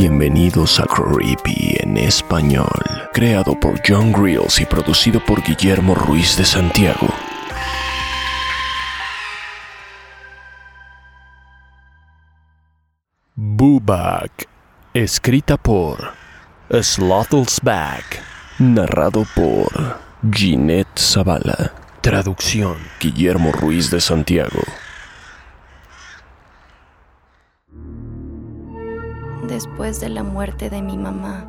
Bienvenidos a Creepy en español, creado por John Grills y producido por Guillermo Ruiz de Santiago. Booback, escrita por Slottles Back, narrado por Ginette Zavala, traducción Guillermo Ruiz de Santiago. Después de la muerte de mi mamá,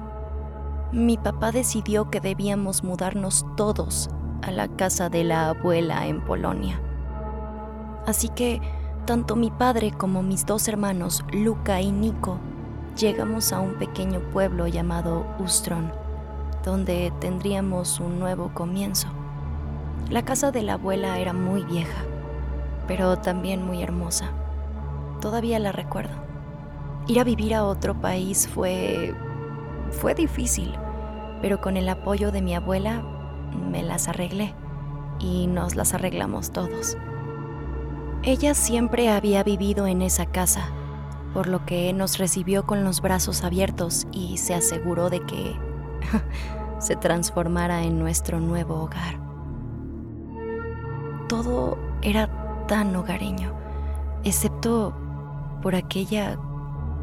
mi papá decidió que debíamos mudarnos todos a la casa de la abuela en Polonia. Así que tanto mi padre como mis dos hermanos, Luca y Nico, llegamos a un pequeño pueblo llamado Ustron, donde tendríamos un nuevo comienzo. La casa de la abuela era muy vieja, pero también muy hermosa. Todavía la recuerdo. Ir a vivir a otro país fue fue difícil, pero con el apoyo de mi abuela me las arreglé y nos las arreglamos todos. Ella siempre había vivido en esa casa, por lo que nos recibió con los brazos abiertos y se aseguró de que se transformara en nuestro nuevo hogar. Todo era tan hogareño, excepto por aquella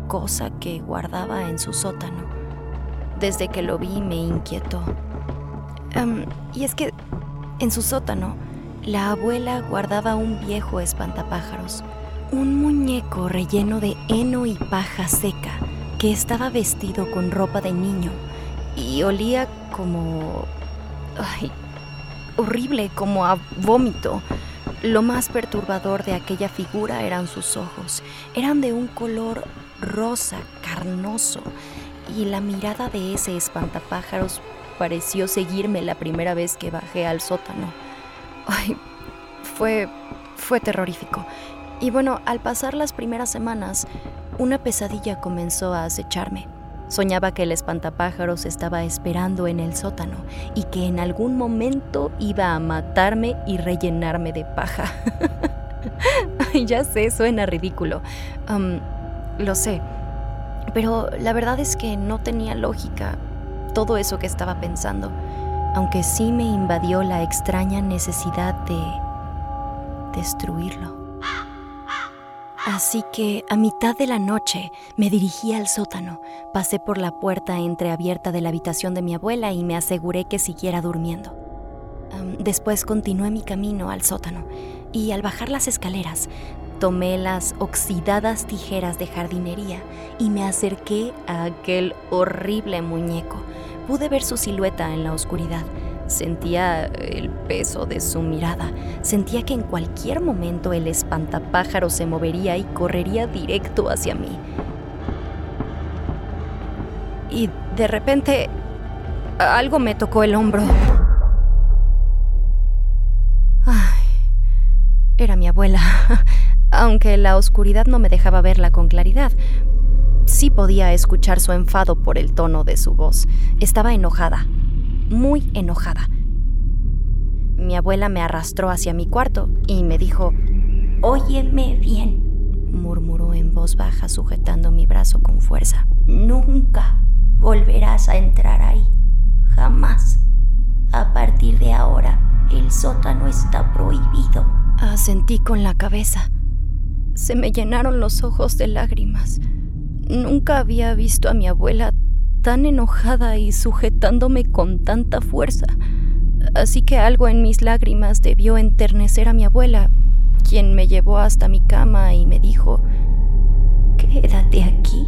cosa que guardaba en su sótano. Desde que lo vi me inquietó. Em, y es que en su sótano la abuela guardaba un viejo espantapájaros, un muñeco relleno de heno y paja seca que estaba vestido con ropa de niño y olía como... Ay, horrible, como a vómito. Lo más perturbador de aquella figura eran sus ojos. Eran de un color rosa, carnoso, y la mirada de ese espantapájaros pareció seguirme la primera vez que bajé al sótano. Ay, fue, fue terrorífico. Y bueno, al pasar las primeras semanas, una pesadilla comenzó a acecharme. Soñaba que el espantapájaros estaba esperando en el sótano y que en algún momento iba a matarme y rellenarme de paja. Ya sé, suena ridículo. Lo sé. Pero la verdad es que no tenía lógica todo eso que estaba pensando aunque sí me invadió la extraña necesidad de destruirlo. Así que a mitad de la noche me dirigí al sótano, pasé por la puerta entreabierta de la habitación de mi abuela y me aseguré que siguiera durmiendo. después continué mi camino al sótano y al bajar las escaleras tomé las oxidadas tijeras de jardinería y me acerqué a aquel horrible muñeco Pude ver su silueta en la oscuridad. Sentía el peso de su mirada. Sentía que en cualquier momento el espantapájaro se movería y correría directo hacia mí. Y de repente algo me tocó el hombro. Ay, era mi abuela, aunque la oscuridad no me dejaba verla con claridad. Sí podía escuchar su enfado por el tono de su voz. Estaba enojada, muy enojada. Mi abuela me arrastró hacia mi cuarto y me dijo, Óyeme bien, murmuró en voz baja sujetando mi brazo con fuerza. Nunca volverás a entrar ahí, jamás. A partir de ahora, el sótano está prohibido. Asentí con la cabeza. Se me llenaron los ojos de lágrimas. Nunca había visto a mi abuela tan enojada y sujetándome con tanta fuerza. Así que algo en mis lágrimas debió enternecer a mi abuela, quien me llevó hasta mi cama y me dijo, Quédate aquí,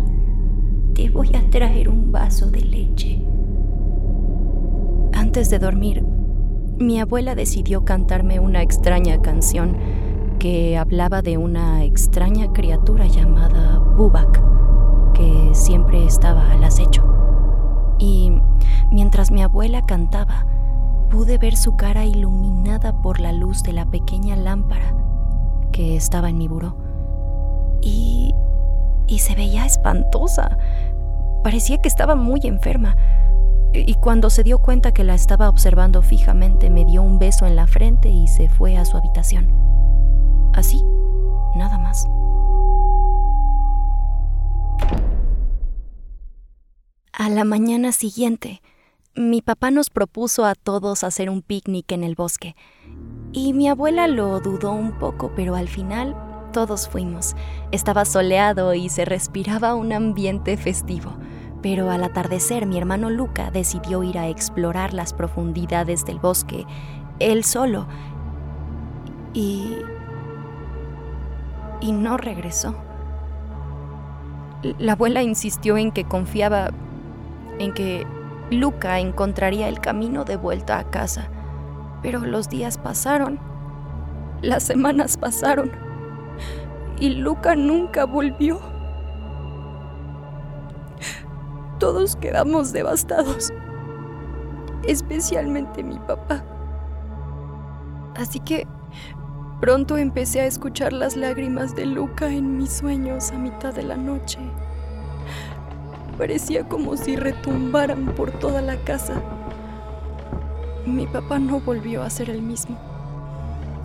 te voy a traer un vaso de leche. Antes de dormir, mi abuela decidió cantarme una extraña canción que hablaba de una extraña criatura llamada Bubak que siempre estaba al acecho. Y mientras mi abuela cantaba, pude ver su cara iluminada por la luz de la pequeña lámpara que estaba en mi buró. Y, y se veía espantosa. Parecía que estaba muy enferma. Y cuando se dio cuenta que la estaba observando fijamente, me dio un beso en la frente y se fue a su habitación. Así, nada más. A la mañana siguiente, mi papá nos propuso a todos hacer un picnic en el bosque. Y mi abuela lo dudó un poco, pero al final todos fuimos. Estaba soleado y se respiraba un ambiente festivo. Pero al atardecer mi hermano Luca decidió ir a explorar las profundidades del bosque, él solo. Y... y no regresó. La abuela insistió en que confiaba en que Luca encontraría el camino de vuelta a casa. Pero los días pasaron, las semanas pasaron y Luca nunca volvió. Todos quedamos devastados, especialmente mi papá. Así que pronto empecé a escuchar las lágrimas de Luca en mis sueños a mitad de la noche. Parecía como si retumbaran por toda la casa. Mi papá no volvió a ser el mismo.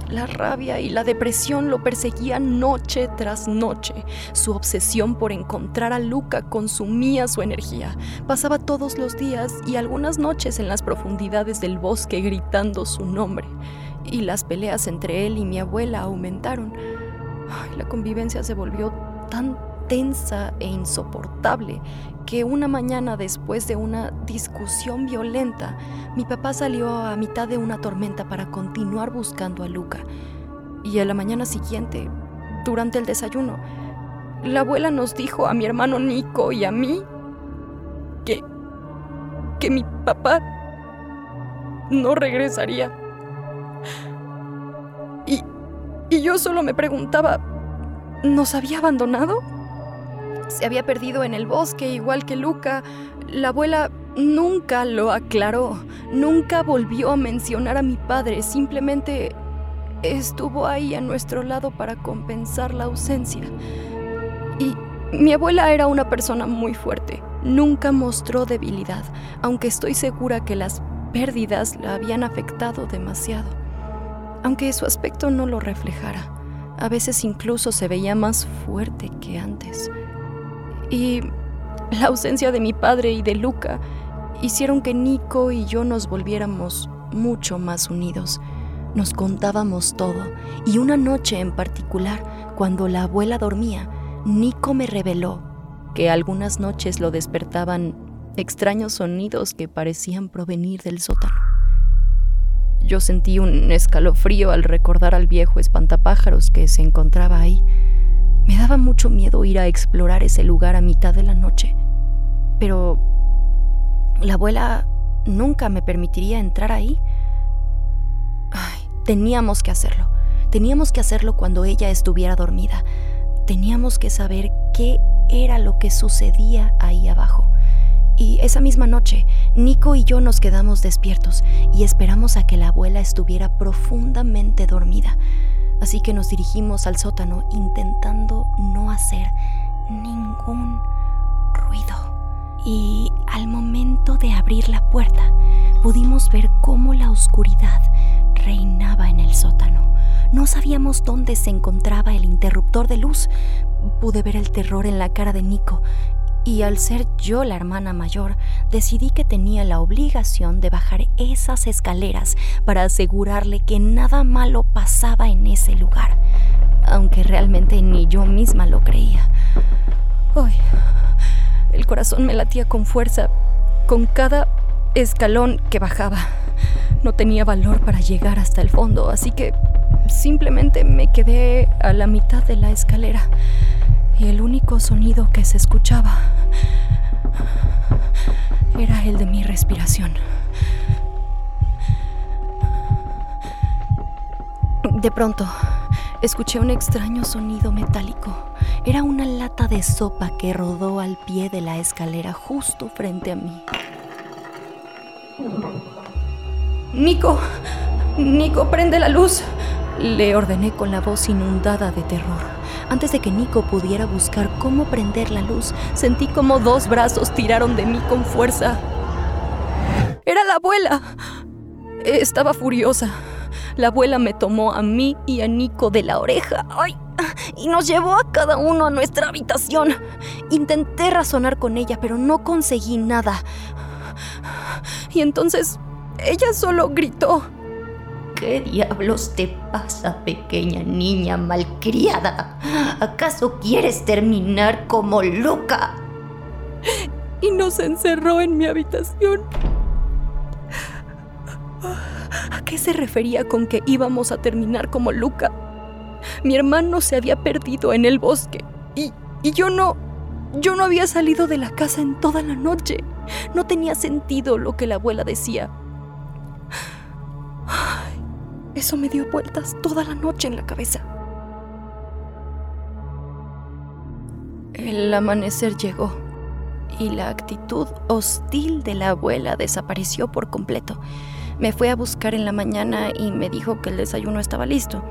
La rabia y la depresión lo perseguían noche tras noche. Su obsesión por encontrar a Luca consumía su energía. Pasaba todos los días y algunas noches en las profundidades del bosque gritando su nombre. Y las peleas entre él y mi abuela aumentaron. la convivencia se volvió tan tensa e insoportable que una mañana después de una discusión violenta, mi papá salió a mitad de una tormenta para continuar buscando a Luca. Y a la mañana siguiente, durante el desayuno, la abuela nos dijo a mi hermano Nico y a mí que que mi papá no regresaría. Y, y yo solo me preguntaba, ¿nos había abandonado? se había perdido en el bosque igual que Luca. La abuela nunca lo aclaró, nunca volvió a mencionar a mi padre, simplemente estuvo ahí a nuestro lado para compensar la ausencia. Y mi abuela era una persona muy fuerte, nunca mostró debilidad, aunque estoy segura que las pérdidas la habían afectado demasiado. Aunque su aspecto no lo reflejara, a veces incluso se veía más fuerte que antes. Y la ausencia de mi padre y de Luca hicieron que Nico y yo nos volviéramos mucho más unidos. Nos contábamos todo y una noche en particular, cuando la abuela dormía, Nico me reveló que algunas noches lo despertaban extraños sonidos que parecían provenir del sótano. Yo sentí un escalofrío al recordar al viejo espantapájaros que se encontraba ahí. Me daba mucho miedo ir a explorar ese lugar a mitad de la noche, pero la abuela nunca me permitiría entrar ahí. Ay, teníamos que hacerlo. Teníamos que hacerlo cuando ella estuviera dormida. Teníamos que saber qué era lo que sucedía ahí abajo. Y esa misma noche, Nico y yo nos quedamos despiertos y esperamos a que la abuela estuviera profundamente dormida así que nos dirigimos al sótano intentando no hacer ningún ruido. Y al momento de abrir la puerta, pudimos ver cómo la oscuridad reinaba en el sótano. No sabíamos dónde se encontraba el interruptor de luz. Pude ver el terror en la cara de Nico y al ser yo la hermana mayor, decidí que tenía la obligación de bajar esas escaleras para asegurarle que nada malo pasaba en ese lugar, aunque realmente ni yo misma lo creía. Ay, el corazón me latía con fuerza con cada escalón que bajaba. No tenía valor para llegar hasta el fondo, así que simplemente me quedé a la mitad de la escalera y el único sonido que se escuchaba era el de mi respiración. De pronto, escuché un extraño sonido metálico. Era una lata de sopa que rodó al pie de la escalera justo frente a mí. Nico, Nico, prende la luz. Le ordené con la voz inundada de terror. Antes de que Nico pudiera buscar cómo prender la luz, sentí como dos brazos tiraron de mí con fuerza. Era la abuela. Estaba furiosa. La abuela me tomó a mí y a Nico de la oreja. ¡Ay! y nos llevó a cada uno a nuestra habitación. Intenté razonar con ella, pero no conseguí nada. Y entonces ella solo gritó. ¿Qué diablos te pasa, pequeña niña malcriada? ¿Acaso quieres terminar como Luca? Y nos encerró en mi habitación. ¿A qué se refería con que íbamos a terminar como Luca? Mi hermano se había perdido en el bosque y, y yo no... Yo no había salido de la casa en toda la noche. No tenía sentido lo que la abuela decía. Eso me dio vueltas toda la noche en la cabeza. El amanecer llegó y la actitud hostil de la abuela desapareció por completo. Me fue a buscar en la mañana y me dijo que el desayuno estaba listo.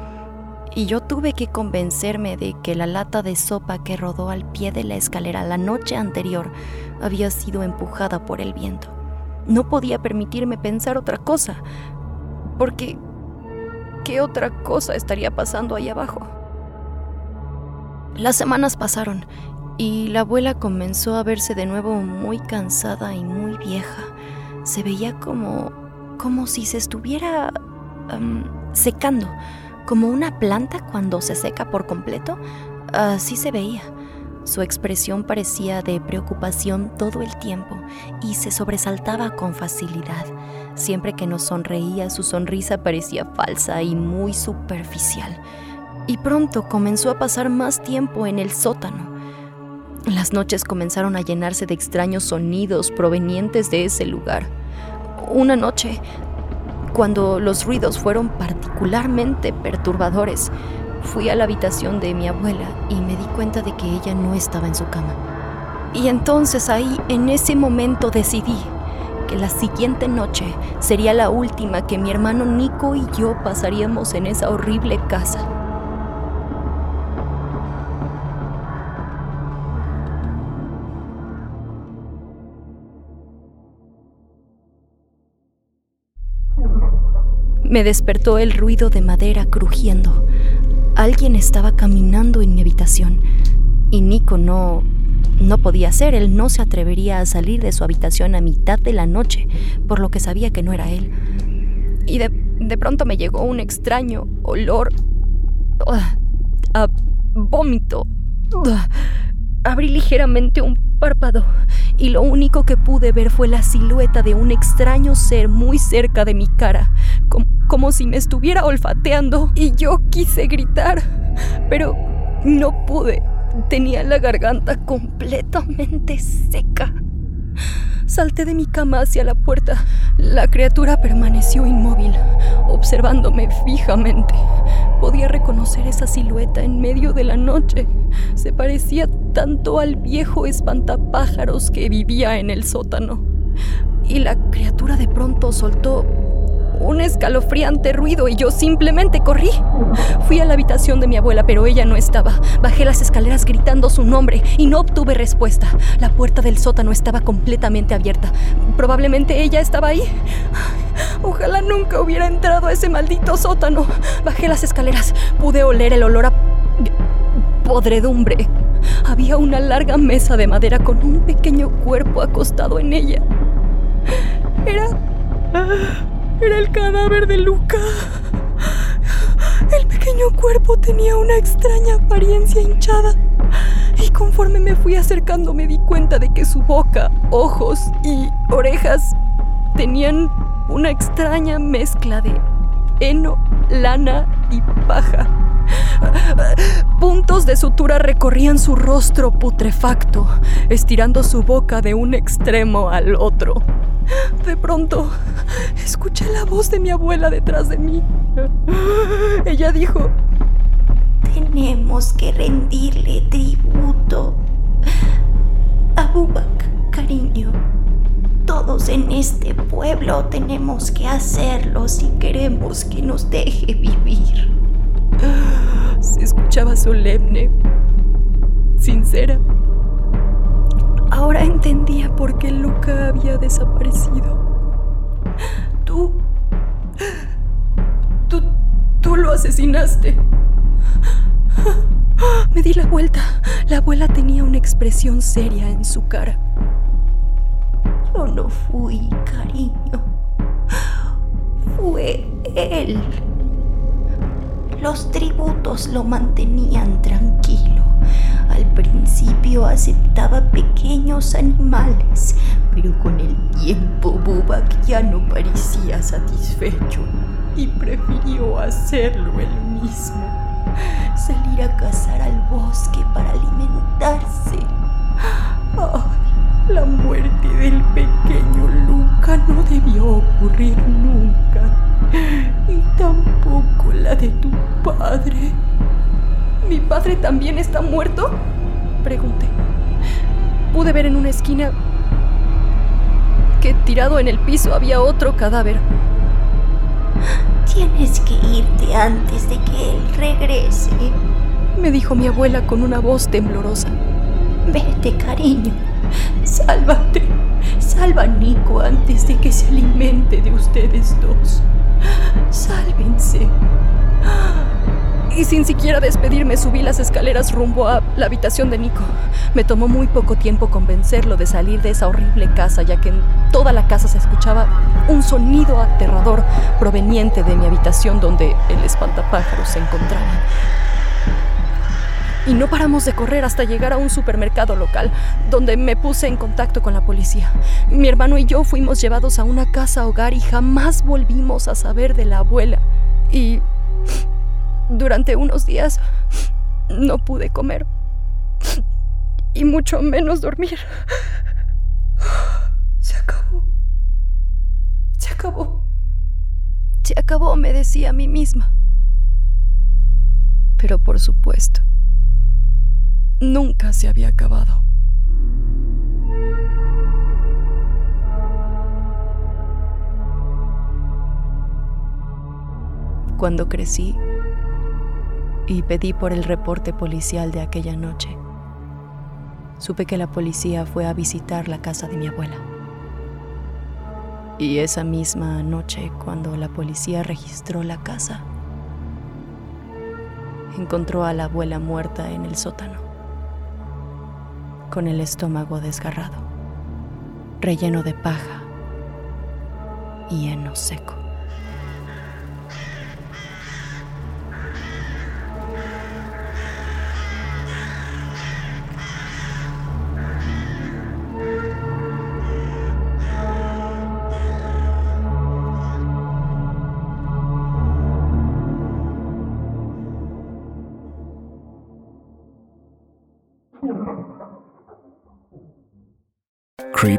Y yo tuve que convencerme de que la lata de sopa que rodó al pie de la escalera la noche anterior había sido empujada por el viento. No podía permitirme pensar otra cosa, porque ¿qué otra cosa estaría pasando ahí abajo? Las semanas pasaron y la abuela comenzó a verse de nuevo muy cansada y muy vieja. Se veía como como si se estuviera secando, como una planta cuando se seca por completo. Así se veía. Su expresión parecía de preocupación todo el tiempo y se sobresaltaba con facilidad. Siempre que nos sonreía, su sonrisa parecía falsa y muy superficial. Y pronto comenzó a pasar más tiempo en el sótano. Las noches comenzaron a llenarse de extraños sonidos provenientes de ese lugar. Una noche, cuando los ruidos fueron particularmente perturbadores, fui a la habitación de mi abuela y me di cuenta de que ella no estaba en su cama. Y entonces ahí, en ese momento, decidí que la siguiente noche sería la última que mi hermano Nico y yo pasaríamos en esa horrible casa. Me despertó el ruido de madera crujiendo. Alguien estaba caminando en mi habitación y Nico no no podía ser, él no se atrevería a salir de su habitación a mitad de la noche, por lo que sabía que no era él. Y de, de pronto me llegó un extraño olor a vómito. abrí ligeramente un párpado y lo único que pude ver fue la silueta de un extraño ser muy cerca de mi cara, como, si me estuviera olfateando y yo quise gritar, pero no pude. Tenía la garganta completamente seca. Salté de mi cama hacia la puerta. La criatura permaneció inmóvil, observándome fijamente. Podía reconocer esa silueta en medio de la noche. Se parecía tanto al viejo espantapájaros que vivía en el sótano. Y la criatura de pronto soltó un escalofriante ruido y yo simplemente corrí. Fui a la habitación de mi abuela, pero ella no estaba. Bajé las escaleras gritando su nombre y no obtuve respuesta. La puerta del sótano estaba completamente abierta. Probablemente ella estaba ahí. Ojalá nunca hubiera entrado a ese maldito sótano. Bajé las escaleras. Pude oler el olor a podredumbre. Había una larga mesa de madera con un pequeño cuerpo acostado en ella. Era era el cadáver de Luca. El pequeño cuerpo tenía una extraña apariencia hinchada. Y conforme me fui acercando me di cuenta de que su boca, ojos y orejas tenían una extraña mezcla de heno, lana y paja. Puntos de sutura recorrían su rostro putrefacto, estirando su boca de un extremo al otro. De pronto, escuché la voz de mi abuela detrás de mí. Ella dijo, Tenemos que rendirle tributo. Abubak, cariño. Todos en este pueblo tenemos que hacerlo si queremos que nos deje vivir. Se escuchaba solemne, sincera. Ahora entendía por qué Luca había desaparecido. Tú... Tú... Tú lo asesinaste. Me di la vuelta. La abuela tenía una expresión seria en su cara. Yo no fui, cariño. Fue él. Los tributos lo mantenían tranquilo. Al principio aceptaba pequeños animales, pero con el tiempo Bubak ya no parecía satisfecho y prefirió hacerlo él mismo salir a cazar al bosque para alimentarse. Ay, la muerte del pequeño Luca no debió ocurrir nunca. Y tampoco la de tu padre. ¿Mi padre también está muerto? Pregunté. Pude ver en una esquina que tirado en el piso había otro cadáver. Tienes que irte antes de que él regrese, me dijo mi abuela con una voz temblorosa. Vete, cariño. Sálvate. Salva a Nico antes de que se alimente de ustedes dos. Sálvense. Y sin siquiera despedirme subí las escaleras rumbo a la habitación de Nico. Me tomó muy poco tiempo convencerlo de salir de esa horrible casa, ya que en toda la casa se escuchaba un sonido aterrador proveniente de mi habitación donde el espantapájaros se encontraba. Y no paramos de correr hasta llegar a un supermercado local, donde me puse en contacto con la policía. Mi hermano y yo fuimos llevados a una casa hogar y jamás volvimos a saber de la abuela. Y durante unos días no pude comer. Y mucho menos dormir. Se acabó. Se acabó. Se acabó, me decía a mí misma. Pero por supuesto, nunca se había acabado. Cuando crecí, y pedí por el reporte policial de aquella noche. Supe que la policía fue a visitar la casa de mi abuela. Y esa misma noche, cuando la policía registró la casa, encontró a la abuela muerta en el sótano, con el estómago desgarrado, relleno de paja y heno seco.